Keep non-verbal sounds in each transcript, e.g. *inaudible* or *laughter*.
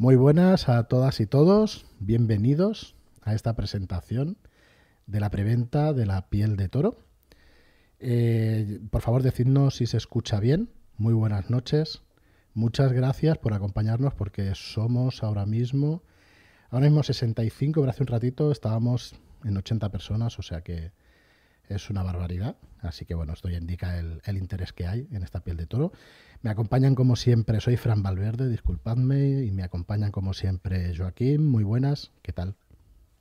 Muy buenas a todas y todos, bienvenidos a esta presentación de la preventa de la piel de toro. Eh, por favor, decidnos si se escucha bien. Muy buenas noches. Muchas gracias por acompañarnos porque somos ahora mismo, ahora mismo 65, pero hace un ratito estábamos en 80 personas, o sea que es una barbaridad. Así que bueno, esto ya indica el, interés que hay en esta piel de toro. Me acompañan como siempre, soy Fran Valverde, disculpadme, y me acompañan como siempre Joaquín. Muy buenas, ¿qué tal?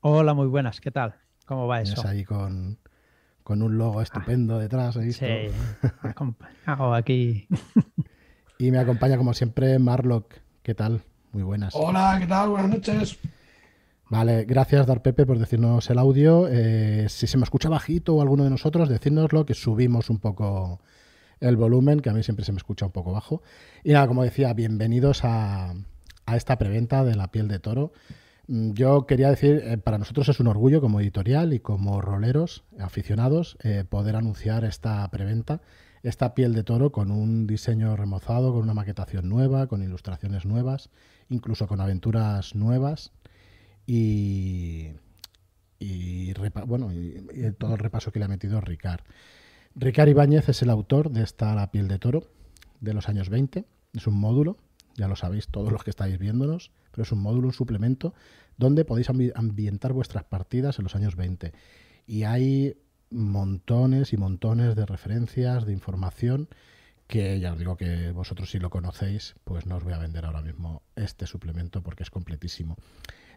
Hola, muy buenas, ¿qué tal? ¿Cómo va eso? ahí con, un logo estupendo detrás, ¿he Sí, *laughs* hago aquí. y me acompaña como siempre Marlock, ¿qué tal? Muy buenas. Hola, ¿qué tal? Buenas noches. Vale, gracias Dar Pepe por decirnos el audio. Eh, si se me escucha bajito o alguno de nosotros, decírnoslo que subimos un poco el volumen, que a mí siempre se me escucha un poco bajo. Y nada, como decía, bienvenidos a, esta preventa de la piel de toro. Mm, yo quería decir, eh, para nosotros es un orgullo como editorial y como roleros aficionados eh, poder anunciar esta preventa, esta piel de toro con un diseño remozado, con una maquetación nueva, con ilustraciones nuevas, incluso con aventuras nuevas y, bueno, y, todo el repaso que le ha metido Ricard. Ricard Ibáñez es el autor de esta La piel de toro de los años 20. Es un módulo, ya lo sabéis todos los que estáis viéndonos, pero es un módulo, un suplemento, donde podéis ambientar vuestras partidas en los años 20. Y hay montones y montones de referencias, de información, que ya os digo que vosotros si lo conocéis, pues no os voy a vender ahora mismo este suplemento porque es completísimo.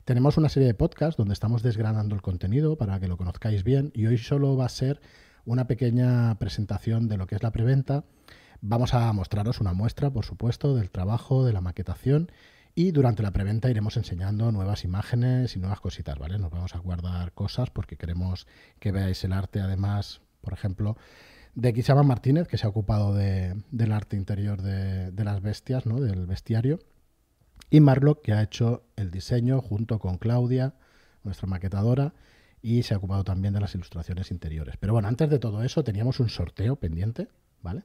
Tenemos una serie de podcasts donde estamos desgranando el contenido para que lo conozcáis bien y hoy solo va a ser una pequeña presentación de lo que es la preventa. Vamos a mostraros una muestra, por supuesto, del trabajo, de la maquetación y durante la preventa iremos enseñando nuevas imágenes y nuevas cositas, ¿vale? Nos vamos a guardar cosas porque queremos que veáis el arte, además, por ejemplo, de Quisaba Martínez, que se ha ocupado del arte interior de, de las bestias, ¿no? Del bestiario y Marlock, que ha hecho el diseño junto con Claudia, nuestra maquetadora, y se ha ocupado también de las ilustraciones interiores. Pero bueno, antes de todo eso teníamos un sorteo pendiente, ¿vale?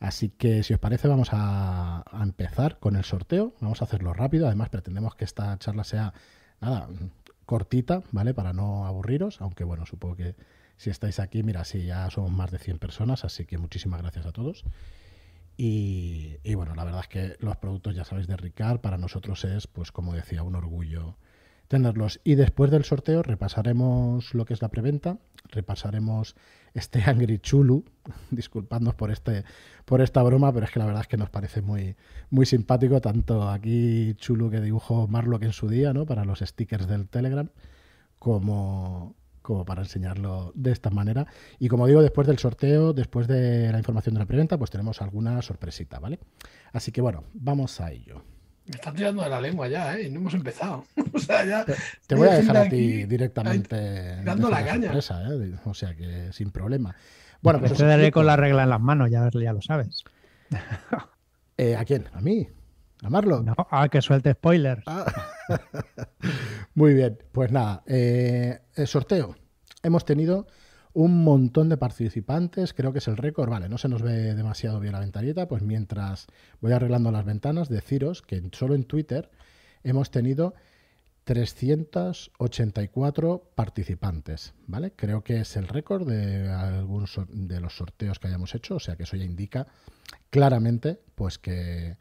Así que si os parece vamos a, empezar con el sorteo, vamos a hacerlo rápido, además pretendemos que esta charla sea, nada, cortita, ¿vale? Para no aburriros, aunque bueno, supongo que si estáis aquí, mira, sí, ya somos más de 100 personas, así que muchísimas gracias a todos. Y, bueno, la verdad es que los productos, ya sabéis, de Ricard para nosotros es, pues como decía, un orgullo tenerlos. Y después del sorteo repasaremos lo que es la preventa, repasaremos este *laughs* Angry Chulu, *laughs* disculpadnos por este por esta broma, pero es que la verdad es que nos parece muy muy simpático tanto aquí Chulu que dibujó Marlock en su día, ¿no? Para los stickers del Telegram, como como para enseñarlo de esta manera. Y como digo, después del sorteo, después de la información de la preventa, pues tenemos alguna sorpresita, ¿vale? Así que bueno, vamos a ello. Me están tirando de la lengua ya, ¿eh? No hemos empezado. *laughs* o sea, ya. Te, voy a dejar a ti directamente. Dando la caña. ¿eh? O sea que sin problema. Bueno, pues. Te daré con la regla en las manos, ya, ya lo sabes. Eh, ¿A quién? ¿A mí? ¿A Marlon? No, ah, que suelte spoilers. Ah. *laughs* Muy bien, pues nada, eh, el sorteo. Hemos tenido un montón de participantes, creo que es el récord, vale, no se nos ve demasiado bien la ventanita, pues mientras voy arreglando las ventanas, deciros que solo en Twitter hemos tenido 384 participantes, ¿vale? Creo que es el récord de algunos de los sorteos que hayamos hecho, o sea que eso ya indica claramente pues que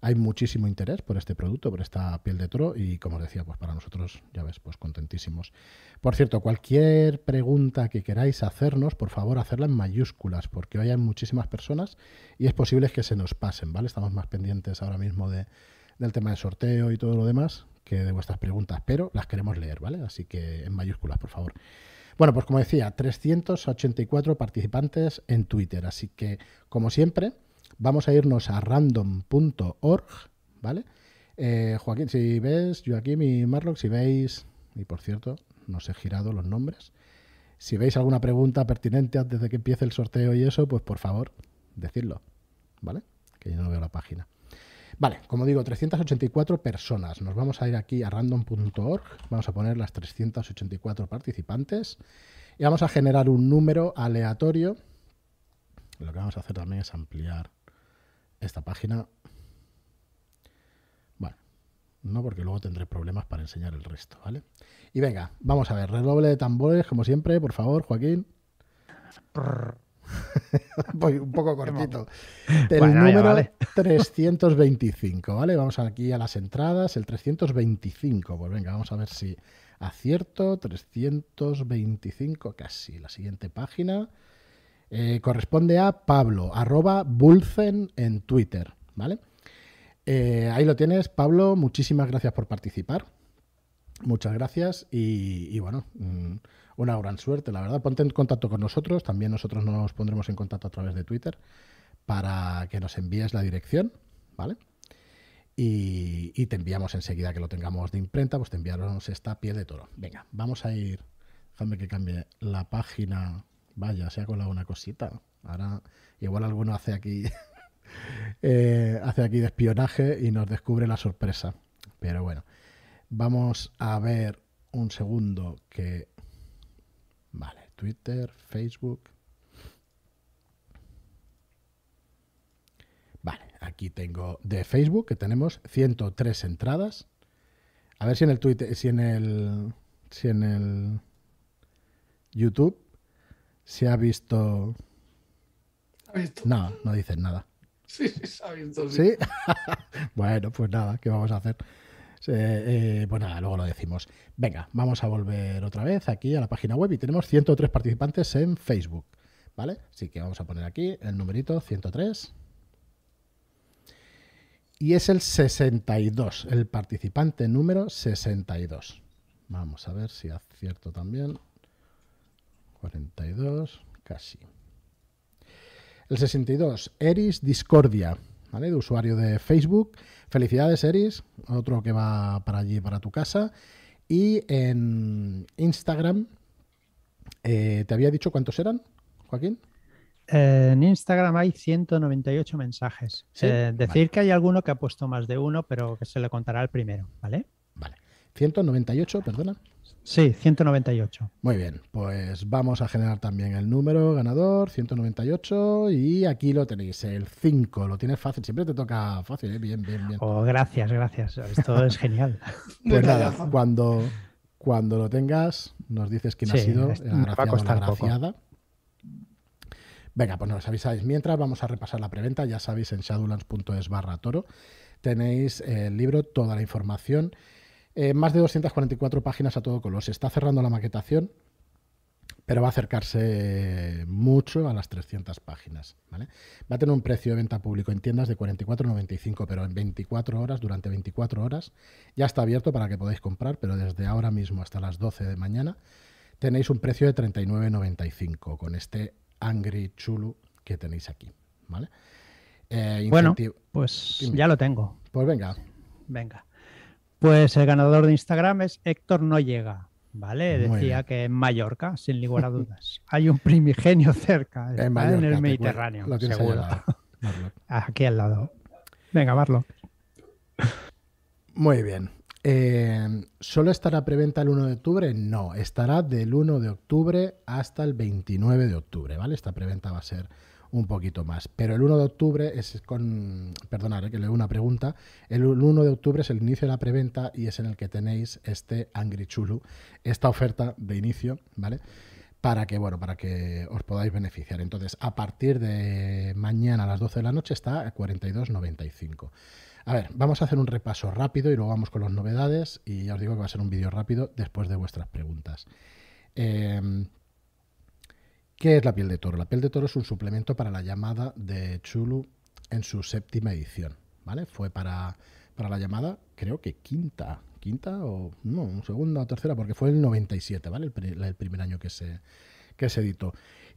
hay muchísimo interés por este producto, por esta piel de toro y como os decía, pues para nosotros, ya ves, pues contentísimos. Por cierto, cualquier pregunta que queráis hacernos, por favor, hacerla en mayúsculas, porque hoy hay muchísimas personas y es posible que se nos pasen, ¿vale? Estamos más pendientes ahora mismo de, del tema de sorteo y todo lo demás que de vuestras preguntas, pero las queremos leer, ¿vale? Así que en mayúsculas, por favor. Bueno, pues como decía, 384 participantes en Twitter, así que como siempre Vamos a irnos a random.org, ¿vale? Eh, Joaquín, si ves, Joaquín y Marlock, si veis, y por cierto, no os he girado los nombres, si veis alguna pregunta pertinente antes de que empiece el sorteo y eso, pues por favor, decidlo, ¿vale? Que yo no veo la página. Vale, como digo, 384 personas. Nos vamos a ir aquí a random.org, vamos a poner las 384 participantes y vamos a generar un número aleatorio. Lo que vamos a hacer también es ampliar esta página. Bueno, no porque luego tendré problemas para enseñar el resto, ¿vale? Y venga, vamos a ver, redoble de tambores, como siempre, por favor, Joaquín. *laughs* Voy un poco cortito. El Bueno, número vale. *laughs* 325, ¿vale? Vamos aquí a las entradas, el 325. Pues venga, vamos a ver si acierto. 325, casi. La siguiente página. Eh, corresponde a Pablo, arroba Bulcen en Twitter, ¿vale? Eh, ahí lo tienes, Pablo. Muchísimas gracias por participar. Muchas gracias y, bueno, mm, una gran suerte, la verdad. Ponte en contacto con nosotros, también nosotros nos pondremos en contacto a través de Twitter para que nos envíes la dirección, ¿vale? Y, y te enviamos enseguida que lo tengamos de imprenta, pues te enviaremos esta piel de toro. Venga, vamos a ir, déjame que cambie la página. Vaya, se ha colado una cosita. Ahora, igual alguno hace aquí, *laughs* eh, hace aquí de espionaje y nos descubre la sorpresa. Pero bueno. Vamos a ver un segundo que... Vale, Twitter, Facebook. Vale, aquí tengo de Facebook que tenemos 103 entradas. A ver si en el Twitter, si en el, si en el YouTube se ha visto. ¿Ha visto? No, no dicen nada. Sí, sí, se ha visto. Sí. ¿Sí? *laughs* bueno, pues nada, ¿qué vamos a hacer? Eh, eh, pues nada, luego lo decimos. Venga, vamos a volver otra vez aquí a la página web y tenemos 103 participantes en Facebook. ¿Vale? Así que vamos a poner aquí el numerito 103. Y es el 62, el participante número 62. Vamos a ver si acierto también. 42, casi. El 62, Eris Discordia, ¿vale? De usuario de Facebook. Felicidades, Eris. Otro que va para allí, para tu casa. Y en Instagram, eh, ¿te había dicho cuántos eran, Joaquín? Eh, en Instagram hay 198 mensajes. ¿Sí? Eh, decir que hay alguno que ha puesto más de uno, pero que se le contará el primero, ¿vale? Vale. 198, perdona. Sí, 198. Muy bien, pues vamos a generar también el número ganador, 198, y aquí lo tenéis, el 5, lo tienes fácil, siempre te toca fácil, ¿eh? bien, bien, bien. Oh, gracias, gracias. Esto es genial. *laughs* Pues nada, cuando, cuando lo tengas, nos dices quién ha sido el me va a agraciado. Venga, pues nos avisáis. Mientras vamos a repasar la preventa, ya sabéis, en shadowlands.es barra toro tenéis el libro, toda la información. Eh, más de 244 páginas a todo color. Se está cerrando la maquetación, pero va a acercarse mucho a las 300 páginas. ¿vale? Va a tener un precio de venta público en tiendas de 44,95, pero en 24 horas, durante 24 horas, ya está abierto para que podáis comprar, pero desde ahora mismo hasta las 12 de mañana tenéis un precio de 39,95 con este Angry Chulu que tenéis aquí. ¿vale? Eh, Bueno, pues ya lo tengo. Pues venga, Venga. Pues el ganador de Instagram es Héctor No Llega. ¿Vale? Muy Decía bien. que en Mallorca, sin lugar a *laughs* dudas. Hay un primigenio cerca. en, Mallorca, en te el Mediterráneo. lo seguro. *laughs* Aquí al lado. Venga, Marlo. Muy bien. Eh, ¿Solo estará preventa el 1 de octubre? No, estará del 1 de octubre hasta el 29 de octubre, ¿vale? Esta preventa va a ser un poquito más. Pero el 1 de octubre es con... Perdonad, eh, que leo una pregunta. El 1 de octubre es el inicio de la preventa y es en el que tenéis este Angry Chulu, esta oferta de inicio, ¿vale? Para que, bueno, para que os podáis beneficiar. Entonces, a partir de mañana a las 12 de la noche está a 42.95. A ver, vamos a hacer un repaso rápido y luego vamos con las novedades y ya os digo que va a ser un vídeo rápido después de vuestras preguntas. Eh, ¿Qué es la piel de toro? La piel de toro es un suplemento para la llamada de Chulu en su séptima edición, ¿vale? Fue para, para la llamada, creo que quinta, quinta o no, segunda o tercera, porque fue el 97, ¿vale? El, pri- el primer año que se, que se editó.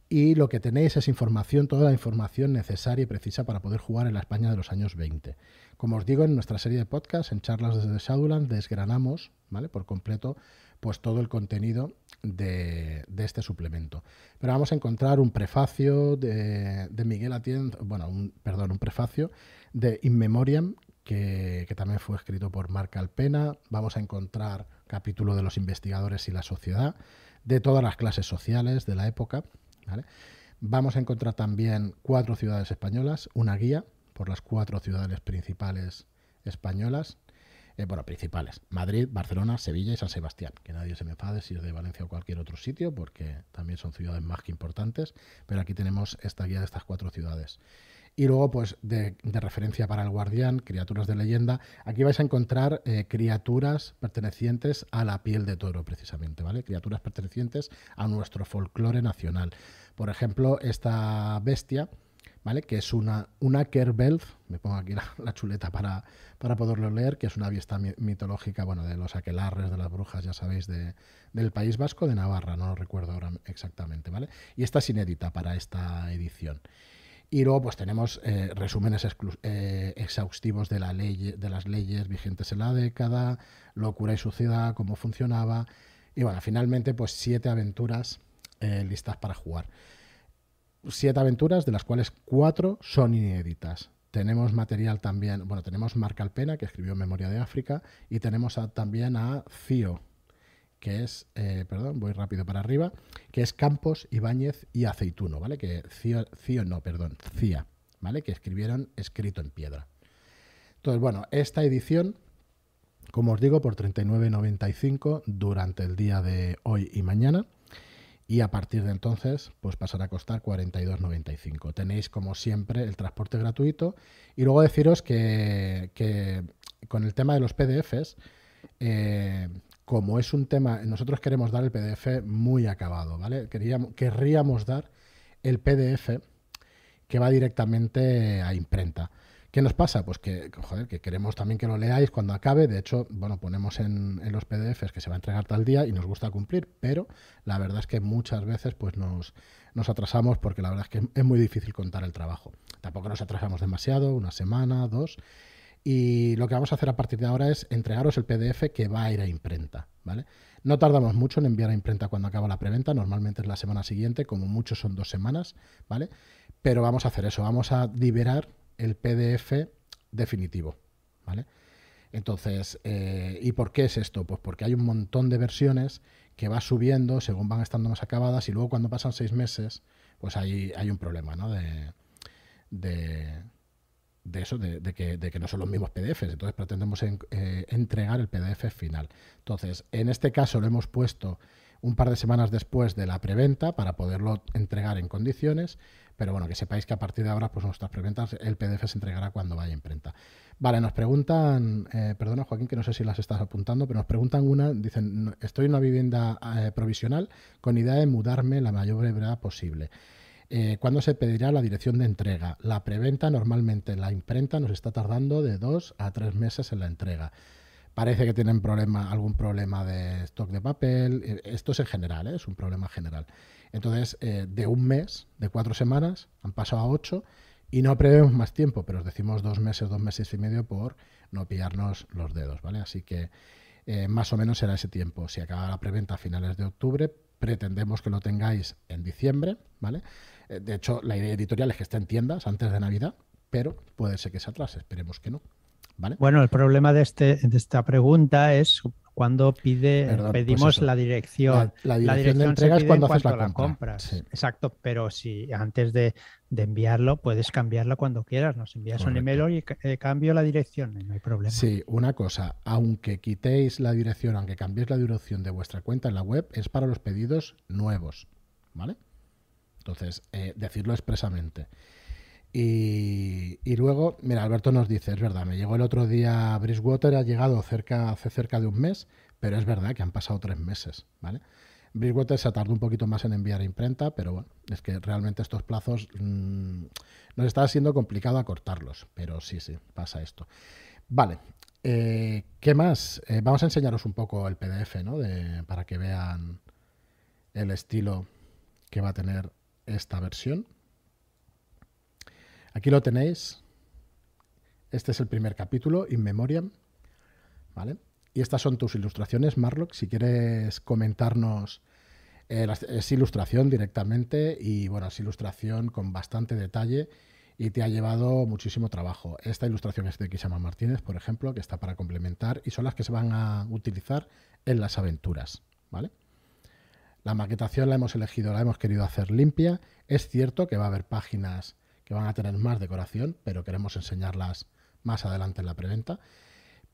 Y lo que tenéis es información, toda la información necesaria y precisa para poder jugar en la España de los años 20. Como os digo, en nuestra serie de podcast, en charlas desde Shadowland, desgranamos ¿vale? por completo pues todo el contenido de, este suplemento. Pero vamos a encontrar un prefacio de, de Miguel Atienza, bueno, un, perdón, un prefacio de In Memoriam, que, también fue escrito por Marc Alpena. Vamos a encontrar capítulo de los investigadores y la sociedad, de todas las clases sociales de la época. Vamos a encontrar también cuatro ciudades españolas, una guía por las cuatro ciudades principales españolas. Eh, bueno, principales, Madrid, Barcelona, Sevilla y San Sebastián. Que nadie se me enfade si es de Valencia o cualquier otro sitio, porque también son ciudades más que importantes, pero aquí tenemos esta guía de estas cuatro ciudades. Y luego, pues, de, referencia para el guardián, criaturas de leyenda. Aquí vais a encontrar eh, criaturas pertenecientes a la piel de toro, precisamente, ¿vale? Criaturas pertenecientes a nuestro folclore nacional. Por ejemplo, esta bestia, ¿vale? Que es una, una Kerbelf, me pongo aquí la, chuleta para, para, poderlo leer, que es una bestia mitológica, bueno, de los aquelarres, de las brujas, ya sabéis, de, del País Vasco, de Navarra, no lo recuerdo ahora exactamente, ¿vale? Y esta es inédita para esta edición. Y luego pues tenemos eh, resúmenes eh, exhaustivos la de las leyes vigentes en la década, locura y suciedad, cómo funcionaba. Y bueno, finalmente pues siete aventuras eh, listas para jugar. Siete aventuras, de las cuales cuatro son inéditas. Tenemos material también, bueno, tenemos Marc Alpena, que escribió Memoria de África, y tenemos también a Cío, que es, eh, perdón, voy rápido para arriba, que es Campos, Ibáñez y Aceituno, ¿vale? Que Cío, no, perdón, Cía, ¿vale? Que escribieron escrito en piedra. Entonces, bueno, esta edición, como os digo, por 39.95 durante el día de hoy y mañana. Y a partir de entonces, pues pasará a costar 42.95. Tenéis, como siempre, el transporte gratuito. Y luego deciros que, que con el tema de los PDFs, eh, como es un tema, nosotros queremos dar el PDF muy acabado, ¿vale? Queríamos, querríamos dar el PDF que va directamente a imprenta. ¿Qué nos pasa? Pues que, joder, que queremos también que lo leáis cuando acabe. De hecho, bueno, ponemos en, los PDFs que se va a entregar tal día y nos gusta cumplir, pero la verdad es que muchas veces pues nos, nos atrasamos porque la verdad es que es muy difícil contar el trabajo. Tampoco nos atrasamos demasiado, una semana, dos. Y lo que vamos a hacer a partir de ahora es entregaros el PDF que va a ir a imprenta, ¿vale? No tardamos mucho en enviar a imprenta cuando acaba la preventa, normalmente es la semana siguiente, como mucho son dos semanas, ¿vale? Pero vamos a hacer eso, vamos a liberar el PDF definitivo, ¿vale? Entonces, eh, ¿y por qué es esto? Pues porque hay un montón de versiones que va subiendo según van estando más acabadas y luego cuando pasan seis meses, pues hay, hay un problema, ¿no? de, de eso, de, que, de, que, no son los mismos PDFs. Entonces pretendemos eh, entregar el PDF final. Entonces, en este caso lo hemos puesto un par de semanas después de la preventa para poderlo entregar en condiciones. Pero bueno, que sepáis que a partir de ahora, pues nuestras preventas, el PDF se entregará cuando vaya a imprenta. Vale, nos preguntan, eh, perdona Joaquín, que no sé si las estás apuntando, pero nos preguntan una, dicen, estoy en una vivienda eh, provisional con idea de mudarme la mayor brevedad posible. Eh, ¿Cuándo se pedirá la dirección de entrega? La preventa normalmente la imprenta nos está tardando de dos a tres meses en la entrega. Parece que tienen problema, algún problema de stock de papel. Eh, esto es en general, ¿eh? es un problema general. Entonces, de un mes, de cuatro semanas, han pasado a ocho y no prevemos más tiempo, pero os decimos dos meses, dos meses y medio por no pillarnos los dedos, ¿vale? Así que más o menos será ese tiempo. Si acaba la preventa a finales de octubre, pretendemos que lo tengáis en diciembre, ¿vale? Eh, de hecho, la idea editorial es que esté en tiendas antes de Navidad, pero puede ser que se atrase, esperemos que no. ¿Vale? Bueno, el problema de, este, de esta pregunta es cuando pide, pues pedimos la dirección. La, dirección, de entrega es cuando haces la, compra. Exacto, pero si antes de, enviarlo puedes cambiarlo cuando quieras. Nos envías un email y eh, cambio la dirección, no hay problema. Sí, una cosa, aunque quitéis la dirección, aunque cambiéis la dirección de vuestra cuenta en la web, es para los pedidos nuevos. ¿Vale? Entonces, eh, decirlo expresamente. Y, luego, mira, Alberto nos dice, es verdad, me llegó el otro día Bridgewater, ha llegado hace cerca de un mes, pero es verdad que han pasado tres meses, ¿vale? Bridgewater se tardó un poquito más en enviar imprenta, pero bueno, es que realmente estos plazos mm, nos está siendo complicado acortarlos, pero sí, sí, pasa esto. Vale, eh, ¿qué más? Eh, vamos a enseñaros un poco el PDF, ¿no? para que vean el estilo que va a tener esta versión. Aquí lo tenéis. Este es el primer capítulo, In Memoriam. ¿Vale? Y estas son tus ilustraciones, Marlock. Si quieres comentarnos, eh, es ilustración directamente y bueno, es ilustración con bastante detalle y te ha llevado muchísimo trabajo. Esta ilustración es de Kisama Martínez, por ejemplo, que está para complementar y son las que se van a utilizar en las aventuras. ¿Vale? La maquetación la hemos elegido, la hemos querido hacer limpia. Es cierto que va a haber páginas que van a tener más decoración, pero queremos enseñarlas más adelante en la preventa.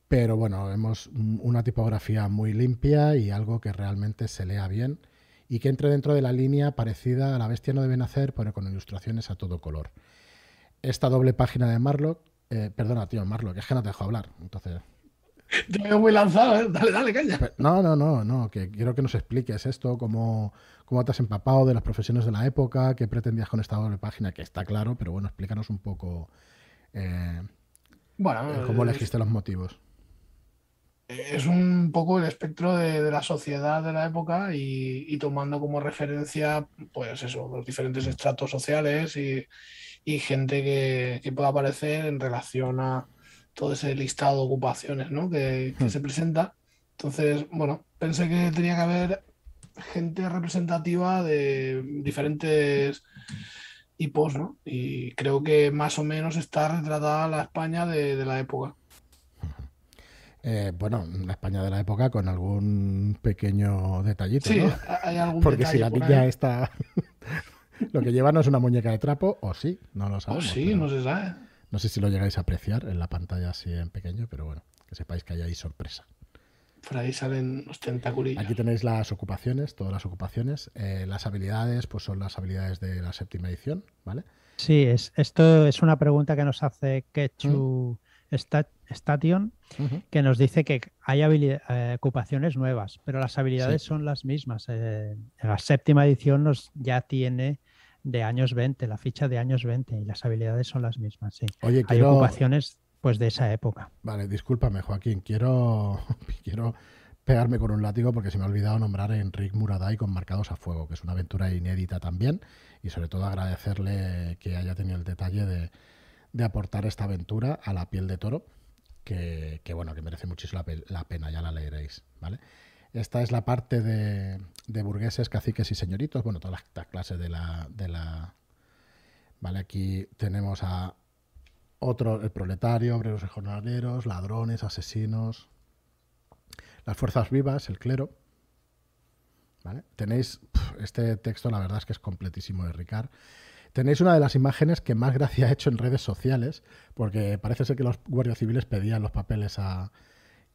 Pero bueno, vemos una tipografía muy limpia y algo que realmente se lea bien y que entre dentro de la línea parecida a La Bestia no debe nacer, pero con ilustraciones a todo color. Esta doble página de Marlock, eh, perdona, tío, Marlock, es que no te dejo hablar, entonces... Te veo muy lanzado, ¿eh? dale, dale, caña. No, no, no, no, que quiero que nos expliques esto, cómo, cómo te has empapado de las profesiones de la época, qué pretendías con esta doble página, que está claro, pero bueno, explícanos un poco eh, bueno, eh, cómo elegiste los motivos. Es un poco el espectro de, la sociedad de la época y, tomando como referencia, pues eso, los diferentes estratos sociales y, gente que, que pueda aparecer en relación a todo ese listado de ocupaciones ¿no? que, hmm. se presenta. Entonces, bueno, pensé que tenía que haber gente representativa de diferentes hipos, ¿no? Y creo que más o menos está retratada la España de, la época. Eh, bueno, la España de la época con algún pequeño detallito, sí, hay algún Porque si la niña está... *laughs* lo que lleva no es una muñeca de trapo, o sí, no lo sabemos. O sí, no se sabe. No sé si lo llegáis a apreciar en la pantalla así en pequeño, pero bueno, que sepáis que hay ahí sorpresa. Por ahí salen los tentáculos. Aquí tenéis las ocupaciones, todas las ocupaciones. Eh, las habilidades, pues son las habilidades de la séptima edición, ¿vale? Sí, es, esto es una pregunta que nos hace Kechu Station, que nos dice que hay eh, ocupaciones nuevas, pero las habilidades son las mismas. Eh, la séptima edición nos ya tiene de años 20, la ficha de años 20 y las habilidades son las mismas, sí. Oye, Hay ocupaciones pues de esa época. Vale, discúlpame, Joaquín, quiero, *laughs* quiero pegarme con un látigo porque se me ha olvidado nombrar a Enrique Muraday con Marcados a Fuego, que es una aventura inédita también, y sobre todo agradecerle que haya tenido el detalle de, de aportar esta aventura a la piel de toro, que, que bueno, que merece muchísimo la, la, pena, ya la leeréis, ¿vale? Esta es la parte de, burgueses, caciques y señoritos. Bueno, todas las clases de la, de la. Vale, aquí tenemos a otro, el proletario, obreros y jornaleros, ladrones, asesinos, las fuerzas vivas, el clero. ¿Vale? Tenéis este texto, la verdad es que es completísimo de Ricard. Tenéis una de las imágenes que más gracia ha hecho en redes sociales, porque parece ser que los guardias civiles pedían los papeles a,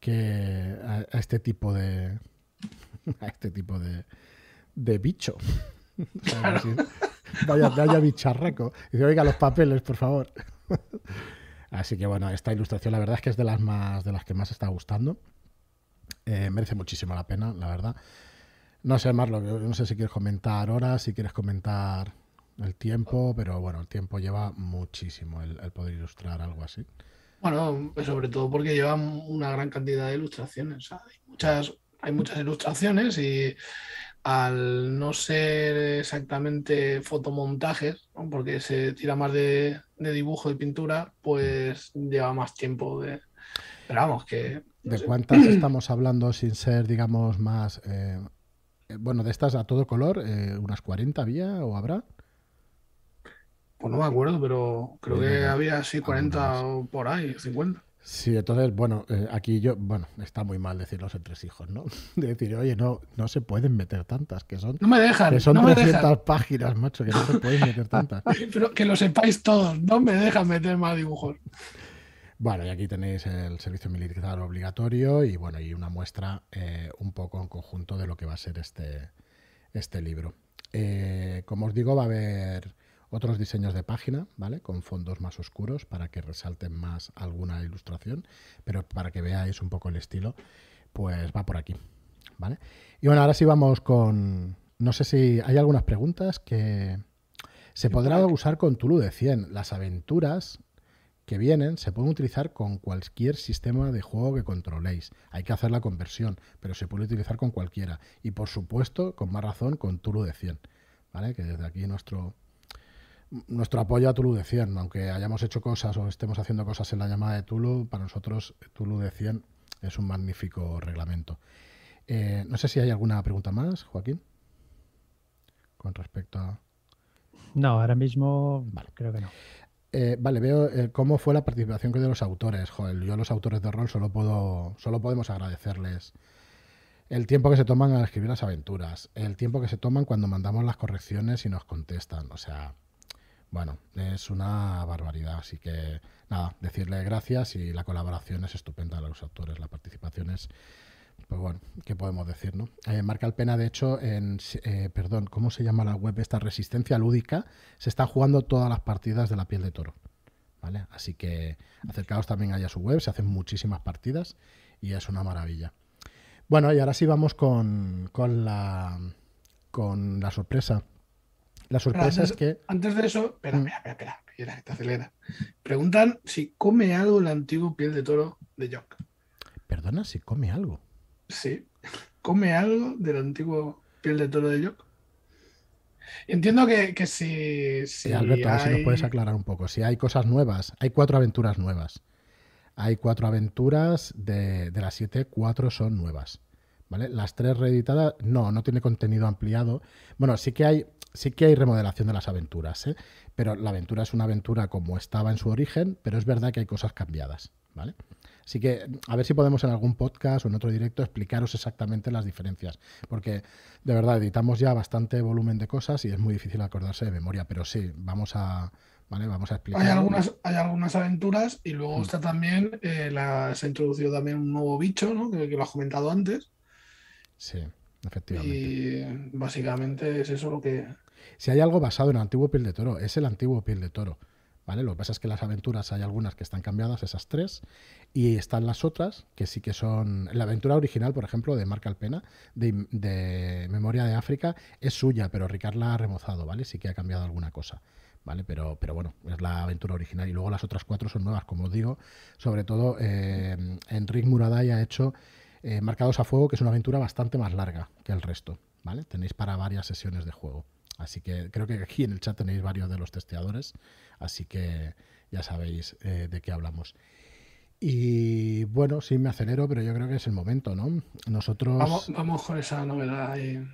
que a, este tipo de *laughs* a este tipo de, de bicho. *laughs* vaya, vaya bicharraco. Dice, oiga, los papeles, por favor. *laughs* Así que bueno, esta ilustración la verdad es que es de las más de las que más está gustando. Eh, merece muchísimo la pena, la verdad. No sé, Marlo, no sé si quieres comentar ahora, si quieres comentar el tiempo, pero bueno, el tiempo lleva muchísimo el poder ilustrar algo así. Bueno, pues sobre todo porque llevan una gran cantidad de ilustraciones. Hay, muchas, hay muchas ilustraciones y al no ser exactamente fotomontajes, porque se tira más de, dibujo y pintura, pues lleva más tiempo de... Pero vamos, que... ¿De cuántas *clears throat* estamos hablando sin ser, digamos, más... Eh, eh, bueno, de estas a todo color, eh, unas 40 había o habrá? Pues no me acuerdo, pero creo que había así 40 o por ahí, 50. Sí, entonces, bueno, eh, aquí yo, bueno, está muy mal decir los entresijos, ¿no? *laughs* De decir, oye, no, no se pueden meter tantas, que son, no me dejan, que son no 300 páginas, macho, que no se pueden meter tantas. *laughs* Pero que lo sepáis todos, no me dejan meter más dibujos. Bueno, y aquí tenéis el servicio militar obligatorio y bueno, y una muestra eh, un poco en conjunto de lo que va a ser este, este libro. Eh, como os digo, va a haber otros diseños de página, ¿vale? Con fondos más oscuros para que resalten más alguna ilustración, pero para que veáis un poco el estilo, pues va por aquí, ¿vale? Y bueno, ahora sí vamos con... No sé si hay algunas preguntas que... Se podrá usar con Tulu de 100. Las aventuras que vienen se pueden utilizar con cualquier sistema de juego que controléis. Hay que hacer la conversión, pero se puede utilizar con cualquiera. Y por supuesto, con más razón, con Tulu de 100. ¿Vale? Que desde aquí nuestro nuestro apoyo a Tulu de 100, aunque hayamos hecho cosas o estemos haciendo cosas en la llamada de Tulu, para nosotros Tulu de 100 es un magnífico reglamento. Eh, no sé si hay alguna pregunta más, Joaquín, con respecto a... No, ahora mismo creo que no. Eh, vale, veo eh, cómo fue la participación de los autores. Joder, yo los autores de rol solo puedo, solo podemos agradecerles el tiempo que se toman al escribir las aventuras, el tiempo que se toman cuando mandamos las correcciones y nos contestan. O sea, bueno, es una barbaridad. Así que nada, decirle gracias y la colaboración es estupenda de los autores, la participación es pues bueno, ¿qué podemos decir, no? Eh, Marca el Pena, de hecho, en, eh, perdón, ¿cómo se llama la web? Esta Resistencia Lúdica, se están jugando todas las partidas de la piel de toro, ¿vale? Así que acercaos también allá a su web, se hacen muchísimas partidas y es una maravilla. Bueno, y ahora sí vamos con, con la con la sorpresa. La sorpresa es que. Antes de eso, espera, mm. espera, espera, espera, te acelera. Preguntan si come algo el antiguo piel de toro de Jock. Perdona, si come algo. Sí. ¿Come algo del antiguo piel de toro de Jock? Entiendo que, que si, si. Alberto, a ver si nos puedes aclarar un poco. Si hay cosas nuevas, hay cuatro aventuras nuevas. Hay cuatro aventuras, de, de las siete, cuatro son nuevas. ¿Vale? Las tres reeditadas, no, no tiene contenido ampliado. Bueno, sí que hay, sí que hay remodelación de las aventuras, ¿eh? pero la aventura es una aventura como estaba en su origen, pero es verdad que hay cosas cambiadas, ¿vale? Así que a ver si podemos en algún podcast o en otro directo explicaros exactamente las diferencias, porque de verdad editamos ya bastante volumen de cosas y es muy difícil acordarse de memoria, pero sí, vamos a, ¿vale? Vamos a explicar. Hay algunas, hay algunas aventuras y luego mm. está también, eh, la, se ha introducido también un nuevo bicho, ¿no? que, lo has comentado antes. Sí, efectivamente. Y básicamente es eso lo que... Si hay algo basado en el antiguo piel de toro, es el antiguo piel de toro. ¿Vale? Lo que pasa es que las aventuras hay algunas que están cambiadas, esas tres, y están las otras que sí que son. La aventura original, por ejemplo, de Marca Alpena, de, de Memoria de África, es suya, pero Ricard la ha remozado, ¿vale? Sí que ha cambiado alguna cosa. ¿Vale? Pero, pero bueno, es la aventura original. Y luego las otras cuatro son nuevas, como os digo. Sobre todo, eh, Enric Muraday ha hecho eh, Marcados a Fuego, que es una aventura bastante más larga que el resto. ¿vale? Tenéis para varias sesiones de juego. Así que creo que aquí en el chat tenéis varios de los testeadores, así que ya sabéis eh, de qué hablamos. Y bueno, sí me acelero, pero yo creo que es el momento, ¿no? Nosotros... Vamos, con esa novedad ahí.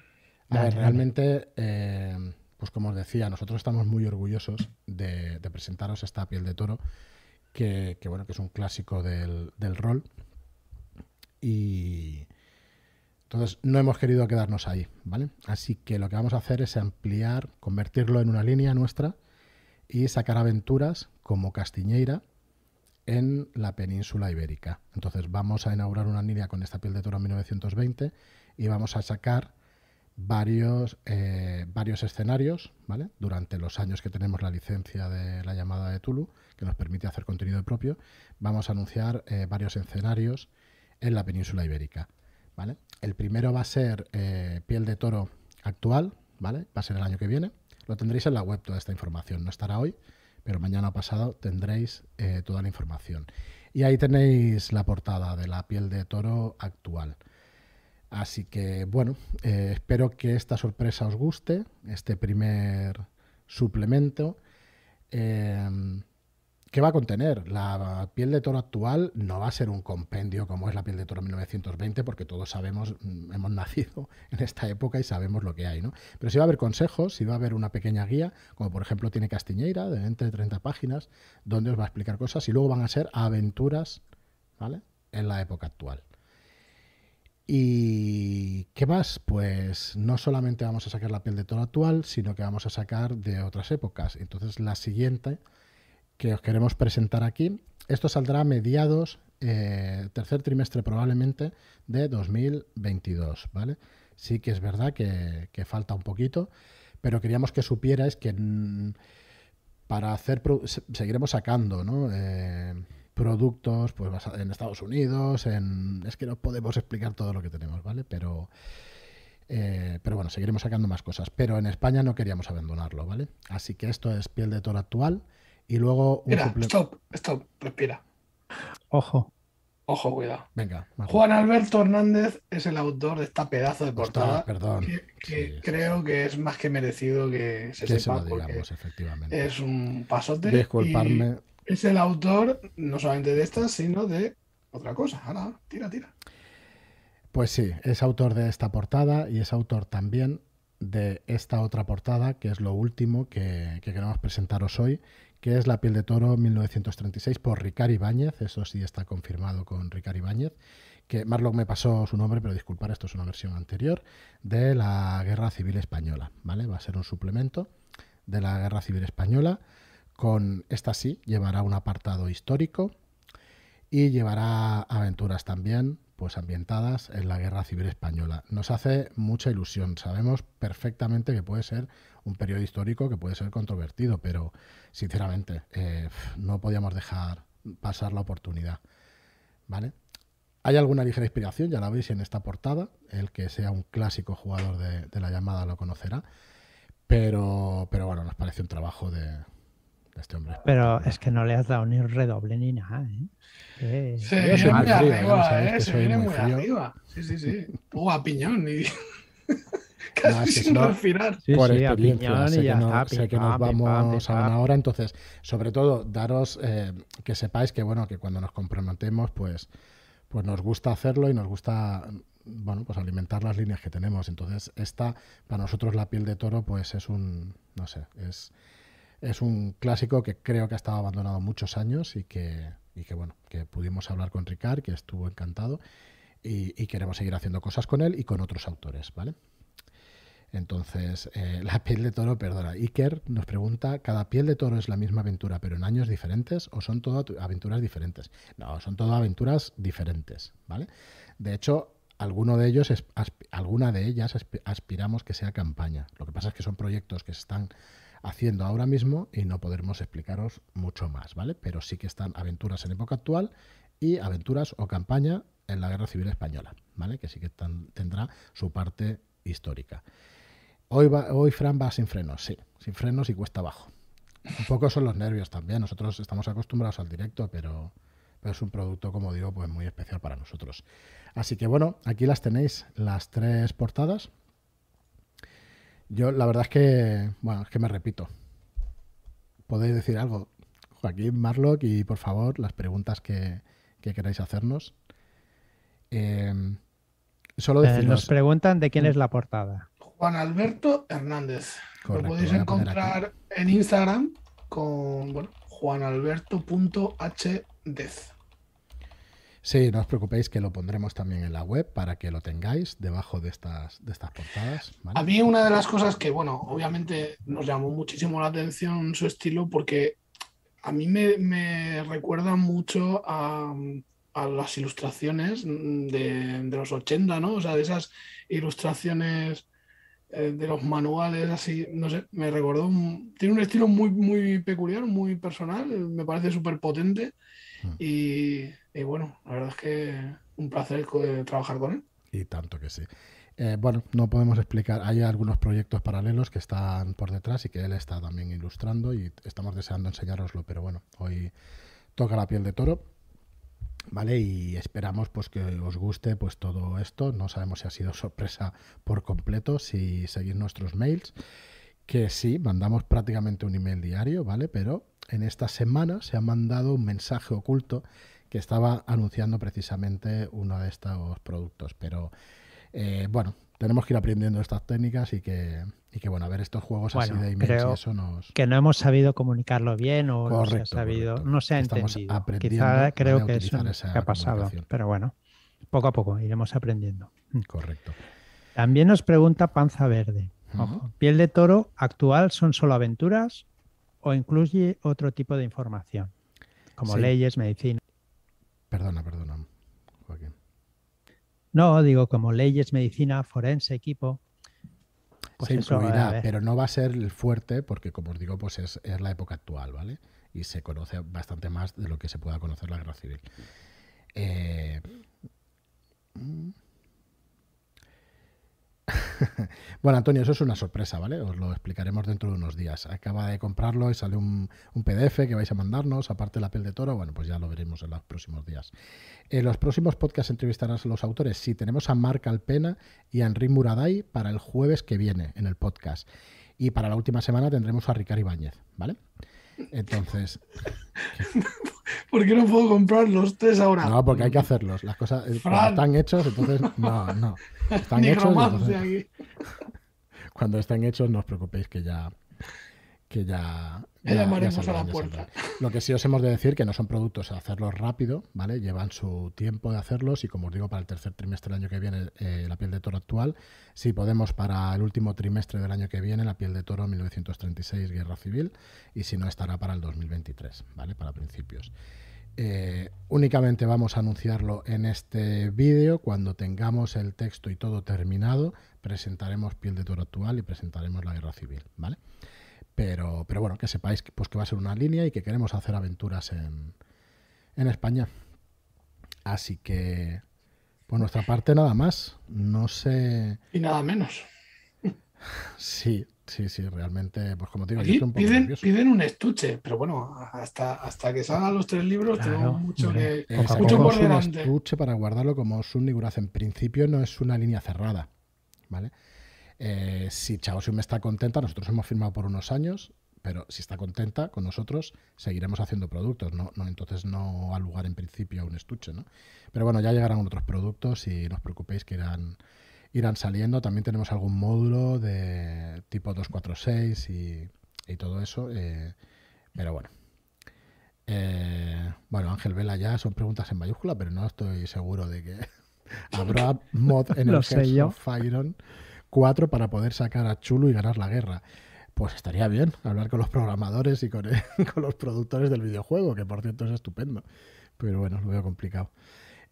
A ver, realmente, eh, pues como os decía, nosotros estamos muy orgullosos de, presentaros esta piel de toro, que, bueno, que es un clásico del, del rol. Y, entonces, no hemos querido quedarnos ahí, ¿vale? Así que lo que vamos a hacer es ampliar, convertirlo en una línea nuestra y sacar aventuras como Castiñeira en la península ibérica. Entonces, vamos a inaugurar una línea con esta piel de toro en 1920 y vamos a sacar varios, eh, varios escenarios, ¿vale? Durante los años que tenemos la licencia de la llamada de Tulu, que nos permite hacer contenido propio, vamos a anunciar eh, varios escenarios en la península ibérica. El primero va a ser eh, piel de toro actual, ¿vale? Va a ser el año que viene. Lo tendréis en la web toda esta información. No estará hoy, pero mañana pasado tendréis eh, toda la información. Y ahí tenéis la portada de la piel de toro actual. Así que bueno, eh, espero que esta sorpresa os guste, este primer suplemento. ¿Qué va a contener? La piel de toro actual no va a ser un compendio como es la piel de toro 1920, porque todos sabemos, mm, hemos *laughs* nacido en esta época y sabemos lo que hay, ¿no? Pero sí va a haber consejos, sí va a haber una pequeña guía, como por ejemplo tiene Castiñeira, de 20 de 30 páginas, donde os va a explicar cosas y luego van a ser aventuras, ¿vale? En la época actual. ¿Y qué más? Pues no solamente vamos a sacar la piel de toro actual, sino que vamos a sacar de otras épocas. Entonces la siguiente que os queremos presentar aquí. Esto saldrá a mediados, eh, tercer trimestre probablemente, de 2022, ¿vale? Sí que es verdad que, falta un poquito, pero queríamos que supierais que mm, para hacer, seguiremos sacando, ¿no? Eh, productos pues en Estados Unidos, en, es que no podemos explicar todo lo que tenemos, ¿vale? Pero... Eh, pero bueno, seguiremos sacando más cosas. Pero en España no queríamos abandonarlo, ¿vale? Así que esto es piel de toro actual. Y luego un Mira, stop, stop, respira. Ojo. Ojo, cuidado. Venga. Juan Alberto Hernández es el autor de esta pedazo de portada. perdón. Que, creo que es más que merecido que se sepa. efectivamente. Es un pasote. Disculparme. es el autor no solamente de estas, sino de otra cosa. Ahora, tira, tira. Pues sí, es autor de esta portada y es autor también de esta otra portada, que es lo último que, que queremos presentaros hoy, que es La piel de toro 1936 por Ricard Ibáñez, eso sí está confirmado con Ricard Ibáñez, que Marlock me pasó su nombre, pero disculpar, esto es una versión anterior, de la Guerra Civil Española, ¿vale? Va a ser un suplemento de la Guerra Civil Española. Con esta sí, llevará un apartado histórico y llevará aventuras también, pues ambientadas en la Guerra Civil Española. Nos hace mucha ilusión. Sabemos perfectamente que puede ser un periodo histórico que puede ser controvertido, pero sinceramente eh, no podíamos dejar pasar la oportunidad. ¿Vale? Hay alguna ligera inspiración, ya la veis en esta portada. El que sea un clásico jugador de, la llamada lo conocerá. Pero, pero bueno, nos parece un trabajo de, este hombre. Pero es que no le has dado ni un redoble ni nada. ¿eh? Sí, yo soy muy arriba, ¿eh? Se viene muy, arriba. Sí, sí, sí. O a piñón. Y... Casi sin respirar. por experiencia, sé, que, no, sé que nos vamos a una hora. Entonces, sobre todo, daros eh, que sepáis que, bueno, que cuando nos comprometemos, pues pues nos gusta hacerlo y nos gusta bueno, pues alimentar las líneas que tenemos. Entonces, esta, para nosotros la piel de toro, pues es un, no sé, es, es un clásico que creo que ha estado abandonado muchos años y que, y que bueno, que pudimos hablar con Ricard, que estuvo encantado, y, queremos seguir haciendo cosas con él y con otros autores, ¿vale? Entonces, eh, *laughs* la piel de toro, perdona, Iker nos pregunta, ¿cada piel de toro es la misma aventura, pero en años diferentes o son todas aventuras diferentes? No, son todas aventuras diferentes, ¿vale? De hecho, alguno de ellos, alguna de ellas aspiramos que sea campaña. Lo que pasa es que son proyectos que están haciendo ahora mismo y no podremos explicaros mucho más, ¿vale? Pero sí que están aventuras en época actual y aventuras o campaña en la Guerra Civil Española, ¿vale? Que sí que tendrá su parte histórica. Hoy, Fran va sin frenos, sí, sin frenos y cuesta abajo. Un poco son los nervios también. Nosotros estamos acostumbrados al directo, pero, es un producto, como digo, pues muy especial para nosotros. Así que bueno, aquí las tenéis, las tres portadas. Yo la verdad es que, bueno, es que me repito. ¿Podéis decir algo? Joaquín, Marlock y por favor las preguntas que, queráis hacernos. Eh, solo eh, nos preguntan de quién es la portada. Juan Alberto Hernández. lo podéis encontrar en Instagram con bueno, juanalberto.hdez. Sí, no os preocupéis que lo pondremos también en la web para que lo tengáis debajo de estas, de estas portadas. A mí una de las cosas que, bueno, obviamente nos llamó muchísimo la atención su estilo porque a mí me, recuerda mucho a, las ilustraciones de, de, los 80, ¿no? O sea, de esas ilustraciones eh, de los manuales, así, no sé, me recordó. tiene un estilo muy, muy peculiar, muy personal, me parece súper potente. Hmm. Y, bueno, la verdad es que un placer trabajar con él. Y tanto que sí. Eh, bueno, no podemos explicar. Hay algunos proyectos paralelos que están por detrás y que él está también ilustrando y estamos deseando enseñároslo, pero bueno, hoy toca la piel de toro ¿vale? Y esperamos pues que os guste pues todo esto. No sabemos si ha sido *laughs* sorpresa por completo, si seguís nuestros mails, que sí, mandamos prácticamente un email diario, ¿vale? Pero en esta semana se ha mandado un mensaje oculto que estaba anunciando precisamente uno de estos productos. Pero eh, bueno, tenemos que ir aprendiendo estas técnicas y que, y que bueno, a ver estos juegos así de emails y eso nos... Que no hemos sabido comunicarlo bien o no se ha sabido, no se ha entendido. Quizá creo que eso que ha pasado, pero bueno, poco a poco iremos aprendiendo. Correcto. También nos pregunta Panza Verde. ¿piel de toro actual son solo aventuras o incluye otro tipo de información? Como leyes, medicina. Perdona, perdona. No, digo como leyes, medicina, forense, equipo. Pues se incluirá, pero no va a ser el fuerte porque, como os digo, pues es, es, la época actual, ¿vale? Y se conoce bastante más de lo que se pueda conocer la guerra civil. Eh, *laughs* bueno, Antonio, eso es una sorpresa, ¿vale? Os lo explicaremos dentro de unos días. Acaba de comprarlo y sale un, PDF que vais a mandarnos, aparte la piel de toro. Bueno, pues ya lo veremos en los próximos días. En los próximos podcasts entrevistarás a los autores. Sí, tenemos a Marc Alpena y a Enrique Muraday para el jueves que viene en el podcast. Y para la última semana tendremos a Ricardo Ibáñez, ¿vale? Entonces. *laughs* ¿Por qué no puedo comprar los tres ahora? No, porque hay que hacerlos. Las cosas eh, están hechos, entonces no, no. *laughs* Están hechos. *laughs* cuando estén hechos, no os preocupéis que ya que ya, llamaremos a la puerta. Lo que sí os hemos de decir que no son productos a hacerlos rápido, ¿vale? Llevan su tiempo de hacerlos y como os digo, para el tercer trimestre del año que viene eh, la piel de toro actual, si podemos para el último trimestre del año que viene la piel de toro 1936 Guerra Civil y si no estará para el 2023, ¿vale? Para principios. Eh, únicamente vamos a anunciarlo en este vídeo. Cuando tengamos el texto y todo terminado, presentaremos Piel de Toro actual y presentaremos la Guerra Civil, ¿vale? Pero, pero bueno, que sepáis que, pues, que va a ser una línea y que queremos hacer aventuras en, en España. Así que, por nuestra parte, nada más. No sé. Y nada menos. Sí, sí, sí, realmente, pues como digo, un piden, piden, un estuche, pero bueno, hasta, hasta que salgan los tres libros tengo mucho que mucho por un estuche para guardarlo como Suniguraz. En principio no es una línea cerrada, ¿vale? Eh, si Chaosium está contenta, nosotros hemos firmado por unos años, pero si está contenta con nosotros, seguiremos haciendo productos, ¿no? no entonces no ha lugar en principio a un estuche, ¿no? Pero bueno, ya llegarán otros productos y no os preocupéis que irán, irán saliendo. También tenemos algún módulo de tipo 246 y, y todo eso, eh, pero bueno. Eh, bueno, Ángel Vela ya son preguntas en mayúscula, pero no estoy seguro de que *laughs* habrá mod en *laughs* el Fire 4 para poder sacar a Chulo y ganar la guerra. Pues estaría bien hablar con los programadores y *laughs* con, los productores del videojuego, que por cierto es estupendo. Pero bueno, lo veo complicado.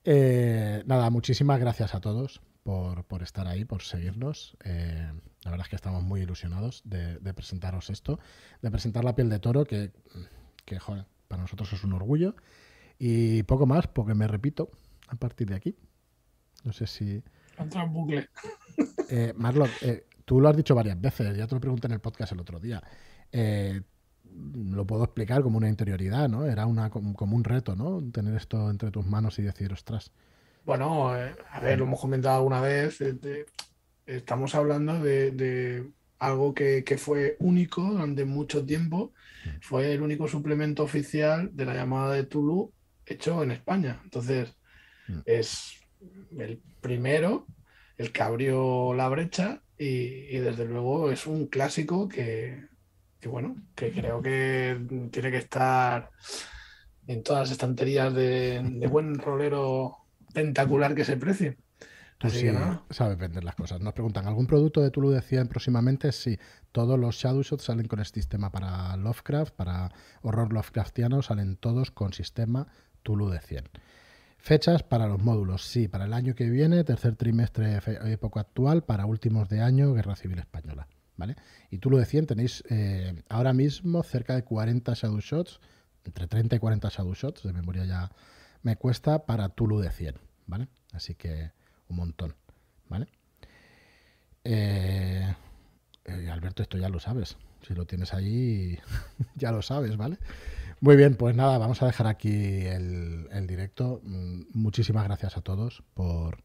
Eh, nada, muchísimas gracias a todos por, estar ahí, por seguirnos. Eh, la verdad es que estamos muy ilusionados de, presentaros esto, de presentar la piel de toro, que, que joder, para nosotros es un orgullo. Y poco más, porque me repito a partir de aquí. No sé si. bucle. *laughs* Eh, Marlon, eh, tú lo has dicho varias veces, ya te lo pregunté en el podcast el otro día. Eh, lo puedo explicar como una interioridad, ¿no? Era una, como un reto, ¿no? Tener esto entre tus manos y decir, ostras. Bueno, a ver, lo hemos comentado alguna vez. estamos hablando de, algo que, fue único durante mucho tiempo. Mm. Fue el único suplemento oficial de la llamada de Tulu hecho en España. Entonces, mm. es el primero el que abrió la brecha y, desde luego es un clásico que, bueno, que creo que tiene que estar en todas las estanterías de, buen rolero tentacular que se precie. Tú sí sabes vender las cosas. Nos preguntan, ¿algún producto de Tulu de 100 próximamente? Sí, todos los Shadow Shots salen con este sistema para Lovecraft, para horror Lovecraftiano, salen todos con sistema Tulu de 100. Fechas para los módulos, sí, para el año que viene, tercer trimestre época actual, para últimos de año, Guerra Civil Española. ¿Vale? Y tú lo decías, tenéis eh, ahora mismo cerca de 40 Shadow Shots, entre 30 y 40 Shadow Shots, de memoria ya me cuesta, para Tulu de 100, ¿vale? Así que un montón, ¿vale? Eh, eh, Alberto, esto ya lo sabes. Si lo tienes ahí, *laughs* ya lo sabes, ¿vale? Muy bien, pues nada, vamos a dejar aquí el, directo. Mm, muchísimas gracias a todos por,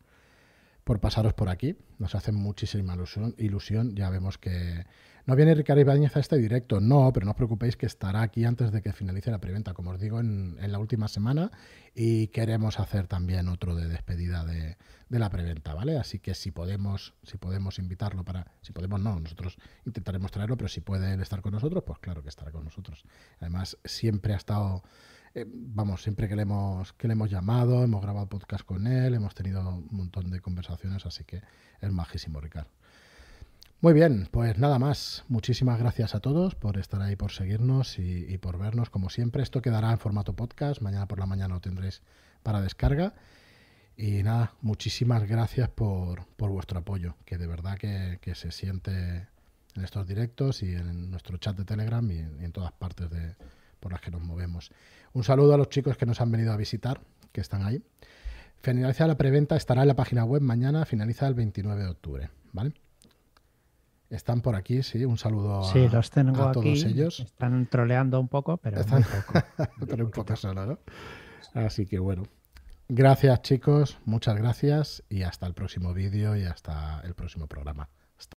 por pasaros por aquí. Nos hace muchísima ilusión. ilusión. Ya vemos que no viene Ricardo Ibáñez a este directo, no, pero no os preocupéis que estará aquí antes de que finalice la preventa, como os digo, en, la última semana. Y queremos hacer también otro de despedida de, la preventa, ¿vale? Así que si podemos, si podemos invitarlo para, si podemos no, nosotros intentaremos traerlo, pero si puede estar con nosotros, pues claro que estará con nosotros. Además, siempre ha estado eh, vamos, siempre que le, hemos, que le hemos llamado, hemos grabado podcast con él, hemos tenido un montón de conversaciones, así que es majísimo, Ricardo. Muy bien, pues nada más. Muchísimas gracias a todos por estar ahí, por seguirnos y, por vernos como siempre. Esto quedará en formato podcast. Mañana por la mañana lo tendréis para descarga. Y nada, muchísimas gracias por, vuestro apoyo, que de verdad que, se siente en estos directos y en nuestro chat de Telegram y, en todas partes de, por las que nos movemos. Un saludo a los chicos que nos han venido a visitar, que están ahí. Finaliza la preventa, estará en la página web mañana, finaliza el 29 de octubre. ¿Vale? Están por aquí, sí. Un saludo a, sí, los tengo todos ellos. Están troleando un poco, pero poco. *laughs* pero un poco solo, ¿no? Así que bueno. Gracias chicos, muchas gracias y hasta el próximo vídeo y hasta el próximo programa.